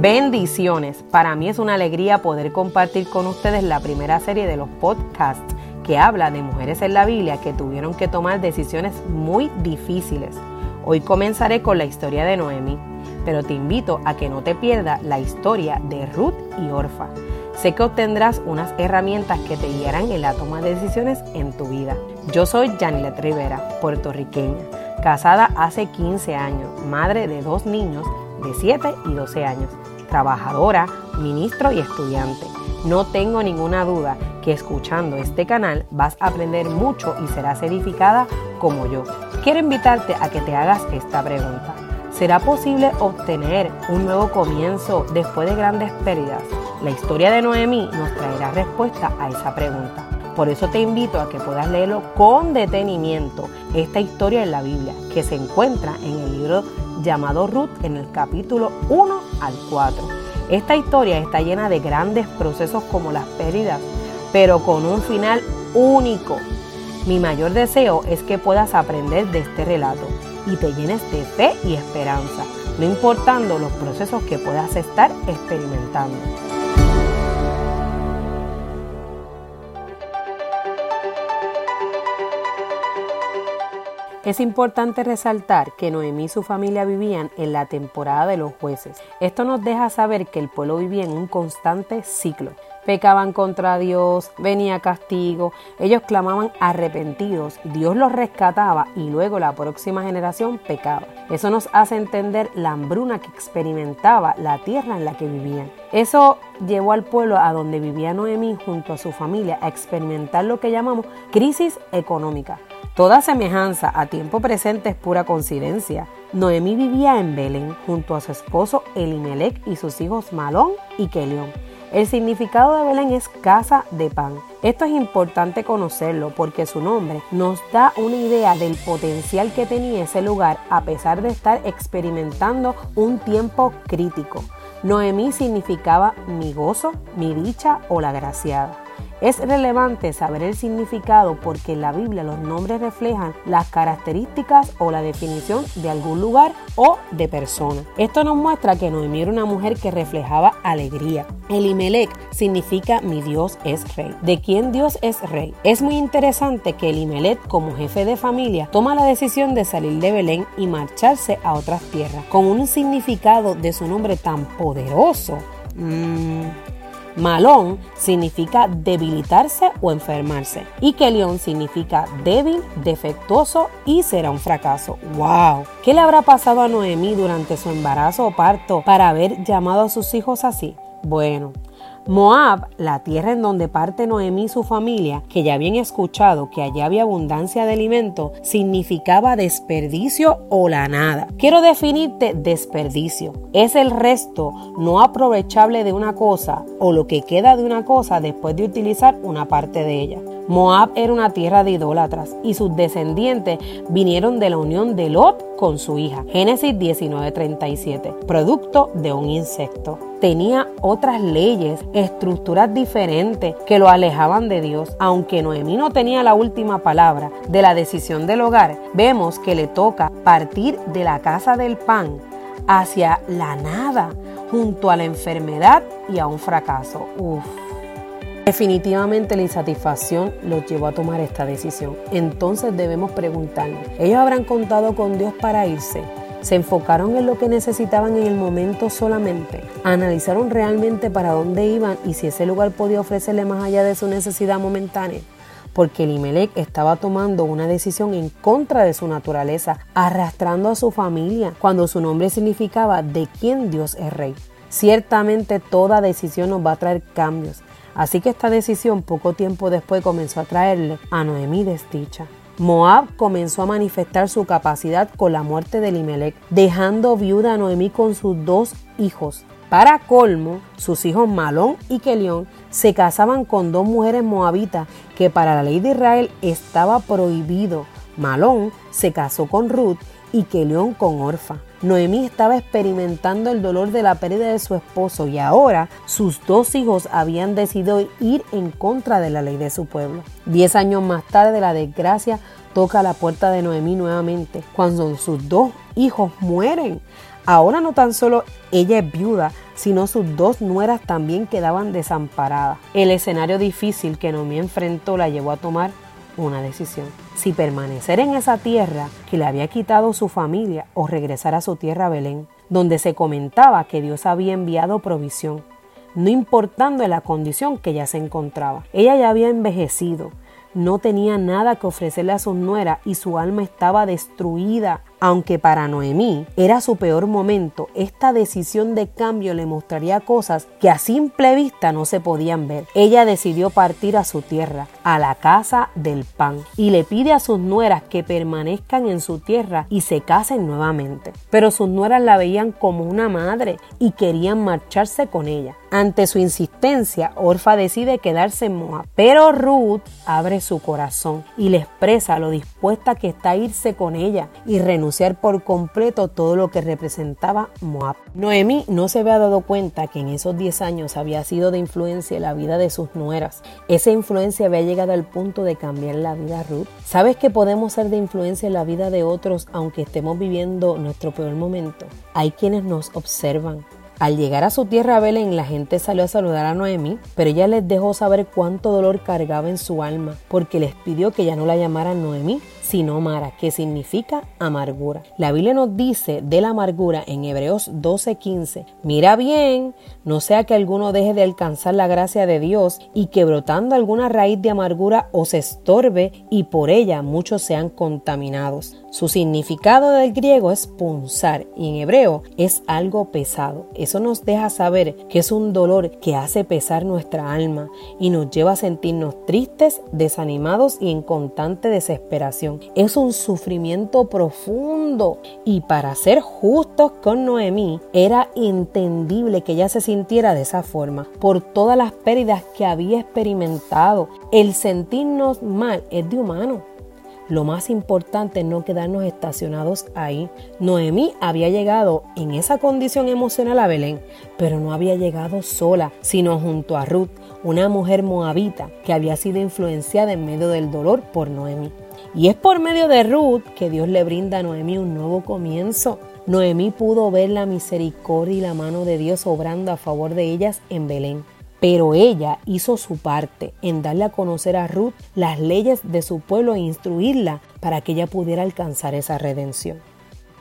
Bendiciones. Para mí es una alegría poder compartir con ustedes la primera serie de los podcasts que habla de mujeres en la Biblia que tuvieron que tomar decisiones muy difíciles. Hoy comenzaré con la historia de Noemi, pero te invito a que no te pierdas la historia de Ruth y Orfa. Sé que obtendrás unas herramientas que te guiarán en la toma de decisiones en tu vida. Yo soy Janilet Rivera, puertorriqueña, casada hace 15 años, madre de dos niños de 7 y 12 años trabajadora, ministro y estudiante. No tengo ninguna duda que escuchando este canal vas a aprender mucho y serás edificada como yo. Quiero invitarte a que te hagas esta pregunta. ¿Será posible obtener un nuevo comienzo después de grandes pérdidas? La historia de Noemí nos traerá respuesta a esa pregunta. Por eso te invito a que puedas leerlo con detenimiento, esta historia en la Biblia, que se encuentra en el libro llamado Ruth en el capítulo 1 al 4. Esta historia está llena de grandes procesos como las pérdidas, pero con un final único. Mi mayor deseo es que puedas aprender de este relato y te llenes de fe y esperanza, no importando los procesos que puedas estar experimentando. Es importante resaltar que Noemí y su familia vivían en la temporada de los jueces. Esto nos deja saber que el pueblo vivía en un constante ciclo. Pecaban contra Dios, venía castigo, ellos clamaban arrepentidos, Dios los rescataba y luego la próxima generación pecaba. Eso nos hace entender la hambruna que experimentaba la tierra en la que vivían. Eso llevó al pueblo a donde vivía Noemí junto a su familia a experimentar lo que llamamos crisis económica. Toda semejanza a tiempo presente es pura coincidencia. Noemí vivía en Belén junto a su esposo Elimelech y sus hijos Malón y Kelión. El significado de Belén es casa de pan. Esto es importante conocerlo porque su nombre nos da una idea del potencial que tenía ese lugar a pesar de estar experimentando un tiempo crítico. Noemí significaba mi gozo, mi dicha o la graciada. Es relevante saber el significado porque en la Biblia los nombres reflejan las características o la definición de algún lugar o de persona. Esto nos muestra que Noemí era una mujer que reflejaba alegría. Elimelech significa mi Dios es rey. ¿De quién Dios es rey? Es muy interesante que Elimelech como jefe de familia toma la decisión de salir de Belén y marcharse a otras tierras con un significado de su nombre tan poderoso. Mm, Malón significa debilitarse o enfermarse. Y Kelión significa débil, defectuoso y será un fracaso. ¡Wow! ¿Qué le habrá pasado a Noemí durante su embarazo o parto para haber llamado a sus hijos así? Bueno, Moab, la tierra en donde parte Noemí y su familia, que ya habían escuchado que allá había abundancia de alimento, significaba desperdicio o la nada. Quiero definirte desperdicio. Es el resto no aprovechable de una cosa o lo que queda de una cosa después de utilizar una parte de ella. Moab era una tierra de idólatras y sus descendientes vinieron de la unión de Lot con su hija. Génesis 19:37, producto de un insecto. Tenía otras leyes, estructuras diferentes que lo alejaban de Dios. Aunque Noemí no tenía la última palabra de la decisión del hogar, vemos que le toca partir de la casa del pan hacia la nada, junto a la enfermedad y a un fracaso. Uf. Definitivamente la insatisfacción los llevó a tomar esta decisión. Entonces debemos preguntarnos, ¿ellos habrán contado con Dios para irse? ¿Se enfocaron en lo que necesitaban en el momento solamente? ¿Analizaron realmente para dónde iban y si ese lugar podía ofrecerle más allá de su necesidad momentánea? Porque Elimelech estaba tomando una decisión en contra de su naturaleza, arrastrando a su familia, cuando su nombre significaba de quién Dios es rey. Ciertamente toda decisión nos va a traer cambios, Así que esta decisión poco tiempo después comenzó a traerle a Noemí desdicha. Moab comenzó a manifestar su capacidad con la muerte de Elimelech, dejando viuda a Noemí con sus dos hijos. Para colmo, sus hijos Malón y Kelión se casaban con dos mujeres moabitas que para la ley de Israel estaba prohibido. Malón se casó con Ruth y Kelión con Orfa. Noemí estaba experimentando el dolor de la pérdida de su esposo y ahora sus dos hijos habían decidido ir en contra de la ley de su pueblo. Diez años más tarde la desgracia toca la puerta de Noemí nuevamente cuando sus dos hijos mueren. Ahora no tan solo ella es viuda, sino sus dos nueras también quedaban desamparadas. El escenario difícil que Noemí enfrentó la llevó a tomar una decisión. Si permanecer en esa tierra que le había quitado su familia o regresar a su tierra Belén, donde se comentaba que Dios había enviado provisión, no importando la condición que ella se encontraba. Ella ya había envejecido, no tenía nada que ofrecerle a su nuera y su alma estaba destruida. Aunque para Noemí era su peor momento, esta decisión de cambio le mostraría cosas que a simple vista no se podían ver. Ella decidió partir a su tierra, a la casa del pan, y le pide a sus nueras que permanezcan en su tierra y se casen nuevamente. Pero sus nueras la veían como una madre y querían marcharse con ella. Ante su insistencia, Orfa decide quedarse en Moab, pero Ruth abre su corazón y le expresa lo dispuesta que está a irse con ella y renunciar por completo todo lo que representaba Moab. Noemí no se había dado cuenta que en esos 10 años había sido de influencia en la vida de sus nueras. Esa influencia había llegado al punto de cambiar la vida a Ruth. ¿Sabes que podemos ser de influencia en la vida de otros aunque estemos viviendo nuestro peor momento? Hay quienes nos observan, al llegar a su tierra Belén, la gente salió a saludar a Noemí, pero ella les dejó saber cuánto dolor cargaba en su alma, porque les pidió que ya no la llamaran Noemí, sino Mara, que significa amargura. La Biblia nos dice de la amargura en Hebreos 12:15, mira bien, no sea que alguno deje de alcanzar la gracia de Dios y que brotando alguna raíz de amargura os estorbe y por ella muchos sean contaminados. Su significado del griego es punzar y en hebreo es algo pesado. Eso nos deja saber que es un dolor que hace pesar nuestra alma y nos lleva a sentirnos tristes, desanimados y en constante desesperación. Es un sufrimiento profundo y para ser justos con Noemí era entendible que ella se sintiera de esa forma por todas las pérdidas que había experimentado. El sentirnos mal es de humano lo más importante es no quedarnos estacionados ahí. Noemí había llegado en esa condición emocional a Belén, pero no había llegado sola, sino junto a Ruth, una mujer moabita que había sido influenciada en medio del dolor por Noemí. Y es por medio de Ruth que Dios le brinda a Noemí un nuevo comienzo. Noemí pudo ver la misericordia y la mano de Dios obrando a favor de ellas en Belén. Pero ella hizo su parte en darle a conocer a Ruth las leyes de su pueblo e instruirla para que ella pudiera alcanzar esa redención.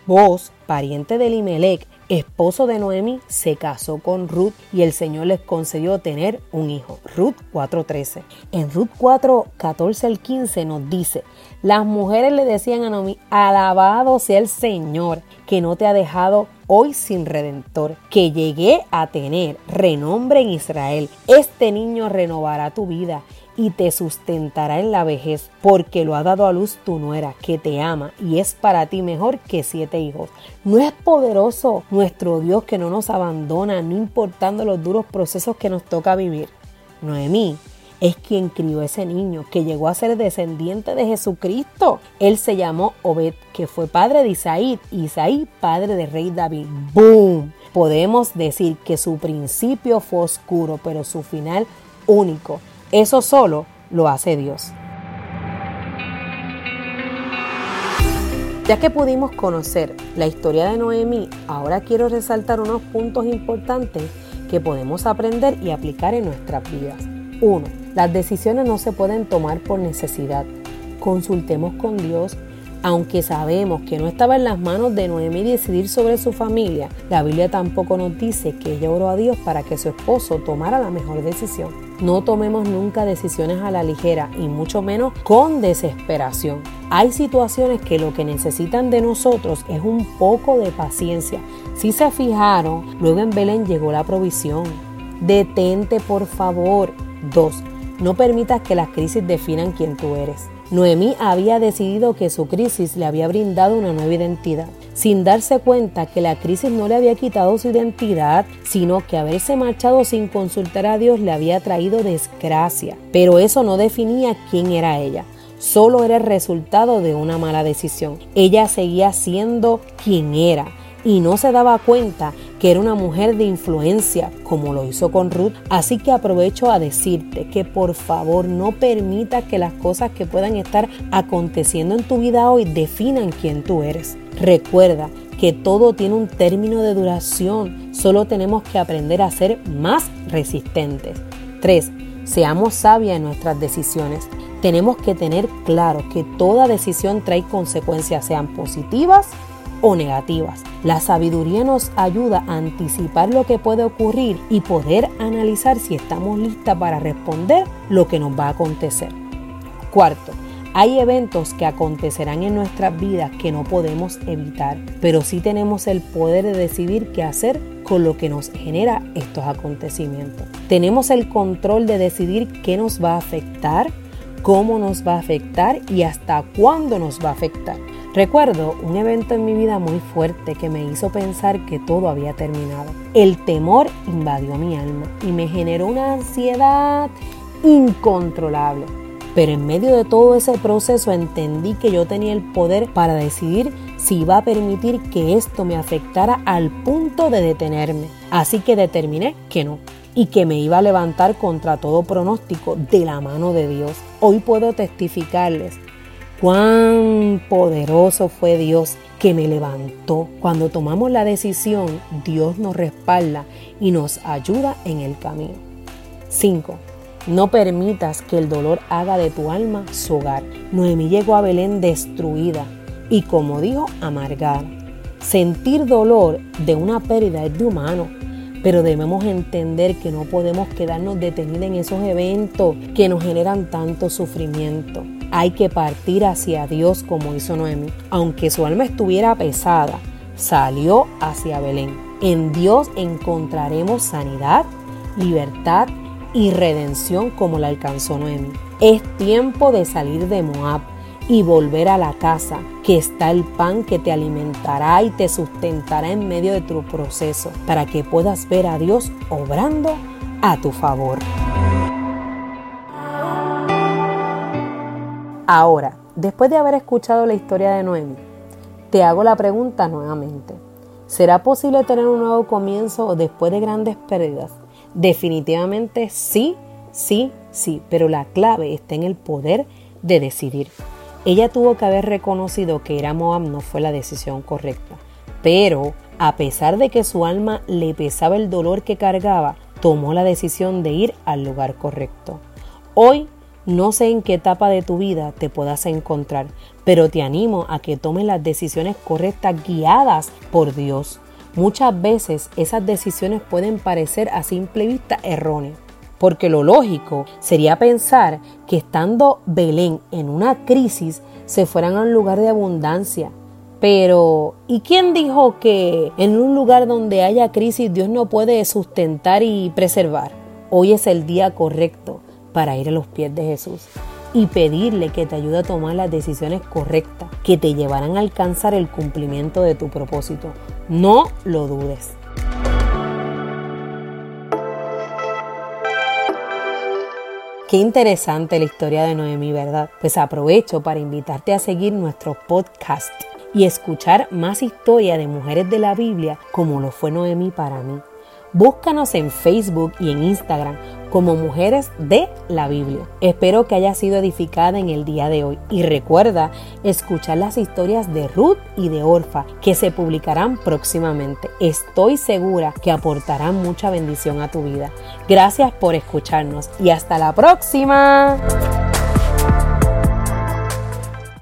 Vos, pariente de Elimelech, esposo de Noemi, se casó con Ruth y el Señor les concedió tener un hijo. Ruth 4.13. En Ruth 4.14 al 15 nos dice, las mujeres le decían a Noemi, alabado sea el Señor, que no te ha dejado hoy sin redentor, que llegué a tener renombre en Israel. Este niño renovará tu vida y te sustentará en la vejez, porque lo ha dado a luz tu nuera, que te ama y es para ti mejor que siete hijos. No es poderoso nuestro Dios que no nos abandona, no importando los duros procesos que nos toca vivir. Noemí es quien crió ese niño que llegó a ser descendiente de Jesucristo. Él se llamó Obed, que fue padre de Isaí, Isaí padre de rey David. ¡Boom! Podemos decir que su principio fue oscuro, pero su final único. Eso solo lo hace Dios. Ya que pudimos conocer la historia de Noemí, ahora quiero resaltar unos puntos importantes que podemos aprender y aplicar en nuestras vidas. 1. Las decisiones no se pueden tomar por necesidad. Consultemos con Dios. Aunque sabemos que no estaba en las manos de Noemí decidir sobre su familia, la Biblia tampoco nos dice que ella oró a Dios para que su esposo tomara la mejor decisión. No tomemos nunca decisiones a la ligera y mucho menos con desesperación. Hay situaciones que lo que necesitan de nosotros es un poco de paciencia. Si se fijaron, luego en Belén llegó la provisión. Detente por favor. 2. No permitas que las crisis definan quién tú eres. Noemí había decidido que su crisis le había brindado una nueva identidad, sin darse cuenta que la crisis no le había quitado su identidad, sino que haberse marchado sin consultar a Dios le había traído desgracia. Pero eso no definía quién era ella solo era el resultado de una mala decisión. Ella seguía siendo quien era y no se daba cuenta que era una mujer de influencia, como lo hizo con Ruth. Así que aprovecho a decirte que por favor no permitas que las cosas que puedan estar aconteciendo en tu vida hoy definan quién tú eres. Recuerda que todo tiene un término de duración, solo tenemos que aprender a ser más resistentes. 3. Seamos sabias en nuestras decisiones. Tenemos que tener claro que toda decisión trae consecuencias, sean positivas o negativas. La sabiduría nos ayuda a anticipar lo que puede ocurrir y poder analizar si estamos listas para responder lo que nos va a acontecer. Cuarto, hay eventos que acontecerán en nuestras vidas que no podemos evitar, pero sí tenemos el poder de decidir qué hacer con lo que nos genera estos acontecimientos. Tenemos el control de decidir qué nos va a afectar, cómo nos va a afectar y hasta cuándo nos va a afectar. Recuerdo un evento en mi vida muy fuerte que me hizo pensar que todo había terminado. El temor invadió mi alma y me generó una ansiedad incontrolable. Pero en medio de todo ese proceso entendí que yo tenía el poder para decidir si iba a permitir que esto me afectara al punto de detenerme. Así que determiné que no y que me iba a levantar contra todo pronóstico de la mano de Dios. Hoy puedo testificarles Cuán poderoso fue Dios que me levantó. Cuando tomamos la decisión, Dios nos respalda y nos ayuda en el camino. 5. No permitas que el dolor haga de tu alma su hogar. Noemí llegó a Belén destruida y como dijo, amargada. Sentir dolor de una pérdida es de humano, pero debemos entender que no podemos quedarnos detenidos en esos eventos que nos generan tanto sufrimiento. Hay que partir hacia Dios como hizo Noemi. Aunque su alma estuviera pesada, salió hacia Belén. En Dios encontraremos sanidad, libertad y redención como la alcanzó Noemi. Es tiempo de salir de Moab y volver a la casa, que está el pan que te alimentará y te sustentará en medio de tu proceso, para que puedas ver a Dios obrando a tu favor. Ahora, después de haber escuchado la historia de Noemi, te hago la pregunta nuevamente. ¿Será posible tener un nuevo comienzo después de grandes pérdidas? Definitivamente sí, sí, sí, pero la clave está en el poder de decidir. Ella tuvo que haber reconocido que ir a Moab no fue la decisión correcta, pero a pesar de que su alma le pesaba el dolor que cargaba, tomó la decisión de ir al lugar correcto. Hoy no sé en qué etapa de tu vida te puedas encontrar, pero te animo a que tomes las decisiones correctas guiadas por Dios. Muchas veces esas decisiones pueden parecer a simple vista erróneas, porque lo lógico sería pensar que estando Belén en una crisis se fueran a un lugar de abundancia. Pero, ¿y quién dijo que en un lugar donde haya crisis Dios no puede sustentar y preservar? Hoy es el día correcto para ir a los pies de Jesús y pedirle que te ayude a tomar las decisiones correctas que te llevarán a alcanzar el cumplimiento de tu propósito. No lo dudes. Qué interesante la historia de Noemí, ¿verdad? Pues aprovecho para invitarte a seguir nuestro podcast y escuchar más historia de mujeres de la Biblia como lo fue Noemí para mí. Búscanos en Facebook y en Instagram como Mujeres de la Biblia. Espero que haya sido edificada en el día de hoy y recuerda escuchar las historias de Ruth y de Orfa que se publicarán próximamente. Estoy segura que aportarán mucha bendición a tu vida. Gracias por escucharnos y hasta la próxima.